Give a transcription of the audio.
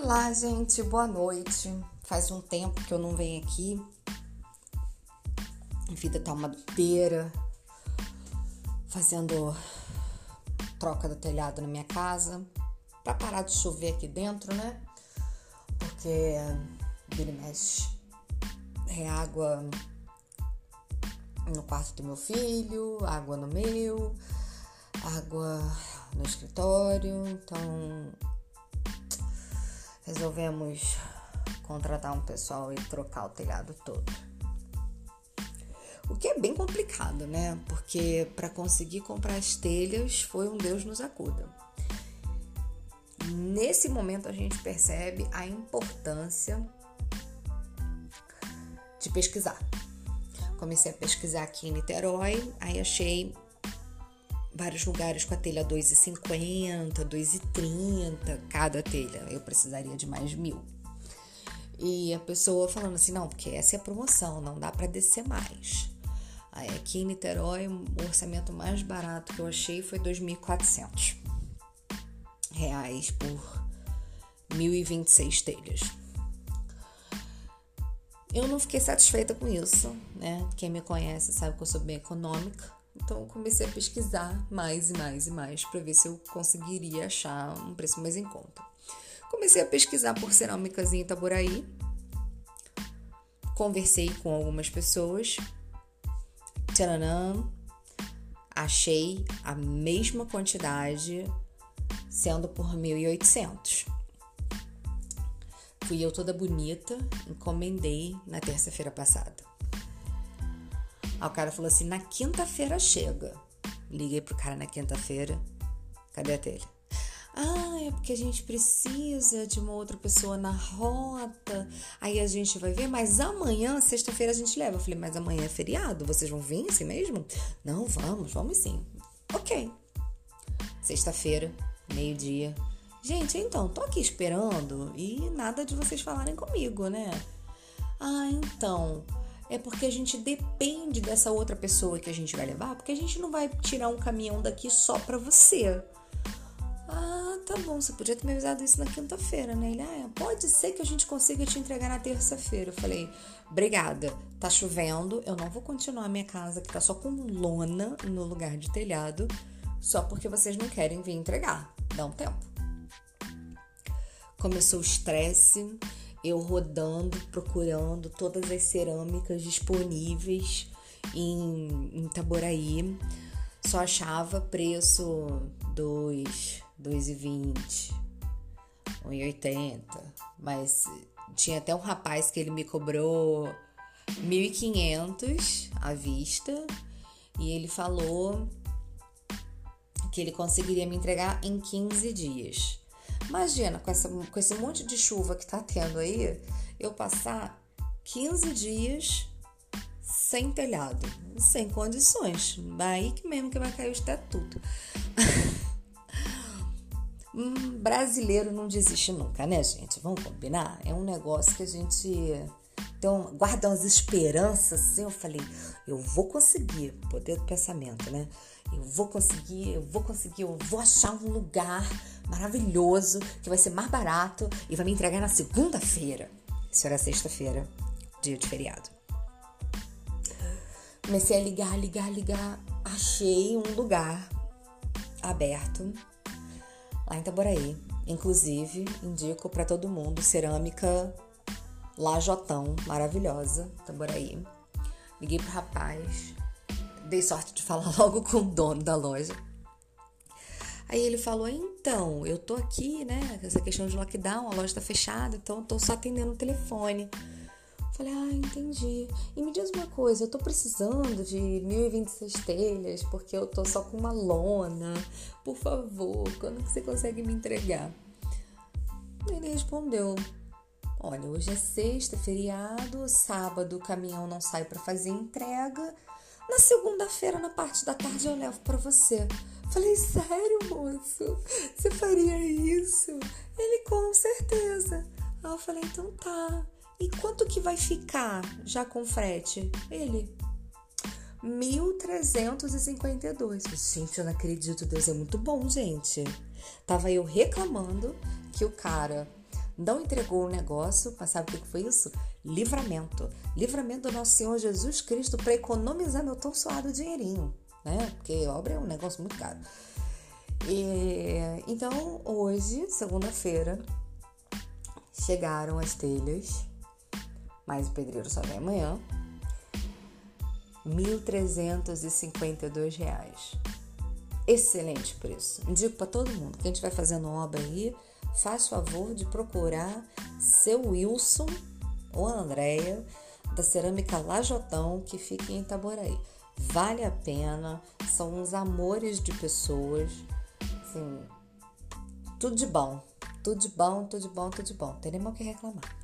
Olá, gente, boa noite. Faz um tempo que eu não venho aqui. A vida tá uma doideira. Fazendo troca do telhado na minha casa. Pra parar de chover aqui dentro, né? Porque ele mexe. É água no quarto do meu filho, água no meu, água no escritório. Então resolvemos contratar um pessoal e trocar o telhado todo. O que é bem complicado, né? Porque para conseguir comprar as telhas foi um Deus nos acuda. Nesse momento a gente percebe a importância de pesquisar. Comecei a pesquisar aqui em Niterói, aí achei vários lugares com a telha 2,50, 2,30 cada telha. Eu precisaria de mais mil. E a pessoa falando assim, não, porque essa é a promoção, não dá para descer mais. Aí aqui em Niterói, o orçamento mais barato que eu achei foi 2.400 reais por 1.026 telhas. Eu não fiquei satisfeita com isso, né? Quem me conhece sabe que eu sou bem econômica. Então comecei a pesquisar mais e mais e mais para ver se eu conseguiria achar um preço mais em conta. Comecei a pesquisar por cerâmicas em Itaboraí. Conversei com algumas pessoas. Tcharanã, achei a mesma quantidade sendo por 1.800. Fui eu toda bonita, encomendei na terça-feira passada. Aí o cara falou assim: na quinta-feira chega. Liguei pro cara na quinta-feira. Cadê a telha? Ah, é porque a gente precisa de uma outra pessoa na rota. Aí a gente vai ver, mas amanhã, sexta-feira, a gente leva. Eu falei, mas amanhã é feriado, vocês vão vir assim mesmo? Não, vamos, vamos sim. Ok. Sexta-feira, meio-dia. Gente, então, tô aqui esperando e nada de vocês falarem comigo, né? Ah, então é porque a gente depende dessa outra pessoa que a gente vai levar, porque a gente não vai tirar um caminhão daqui só pra você. Ah, tá bom, você podia ter me avisado isso na quinta-feira, né? Ele, ah, pode ser que a gente consiga te entregar na terça-feira. Eu falei, obrigada, tá chovendo, eu não vou continuar a minha casa que tá só com lona no lugar de telhado, só porque vocês não querem vir entregar. Dá um tempo. Começou o estresse, eu rodando, procurando todas as cerâmicas disponíveis em, Itaboraí. Só achava preço 2, 2,20, 1,80. Mas tinha até um rapaz que ele me cobrou 1.500 à vista e ele falou que ele conseguiria me entregar em 15 dias. Imagina, com, essa, com esse monte de chuva que tá tendo aí, eu passar 15 dias sem telhado, sem condições. Aí que mesmo que vai cair o estatuto. um brasileiro não desiste nunca, né, gente? Vamos combinar? É um negócio que a gente então, guarda umas esperanças assim. Eu falei, eu vou conseguir, poder do pensamento, né? Eu vou conseguir, eu vou conseguir, eu vou achar um lugar maravilhoso que vai ser mais barato e vai me entregar na segunda-feira. Isso era sexta-feira, dia de feriado. Comecei a ligar, ligar, ligar. Achei um lugar aberto lá em Itaboraí. Inclusive, indico para todo mundo cerâmica Lajotão, maravilhosa, Itaboraí. Liguei pro rapaz, dei sorte de falar logo com o dono da loja. Aí ele falou: então, eu tô aqui, né? Essa questão de lockdown, a loja tá fechada, então eu tô só atendendo o telefone. Falei, ah, entendi. E me diz uma coisa, eu tô precisando de 1026 telhas, porque eu tô só com uma lona. Por favor, quando que você consegue me entregar? Ele respondeu: Olha, hoje é sexta, feriado, sábado o caminhão não sai para fazer entrega. Na segunda-feira, na parte da tarde, eu levo para você. Falei, sério, moço? Você faria isso? Ele, com certeza. Aí eu falei, então tá. E quanto que vai ficar já com frete? Ele, 1352. Gente, eu não acredito, Deus é muito bom, gente. Tava eu reclamando que o cara não entregou o negócio, mas sabe o que foi isso? Livramento. Livramento do nosso Senhor Jesus Cristo para economizar meu tão suado dinheirinho, né? Porque obra é um negócio muito caro. E, então, hoje, segunda-feira, chegaram as telhas, mas o pedreiro só vem amanhã. R$ 1.352. Excelente preço. Indico para todo mundo. Quem estiver fazendo obra aí, faz favor de procurar seu Wilson ou Andréia da Cerâmica Lajotão, que fica em Itaboraí. Vale a pena, são uns amores de pessoas, assim, tudo de bom, tudo de bom, tudo de bom, tudo de bom. Tem nem mal que reclamar.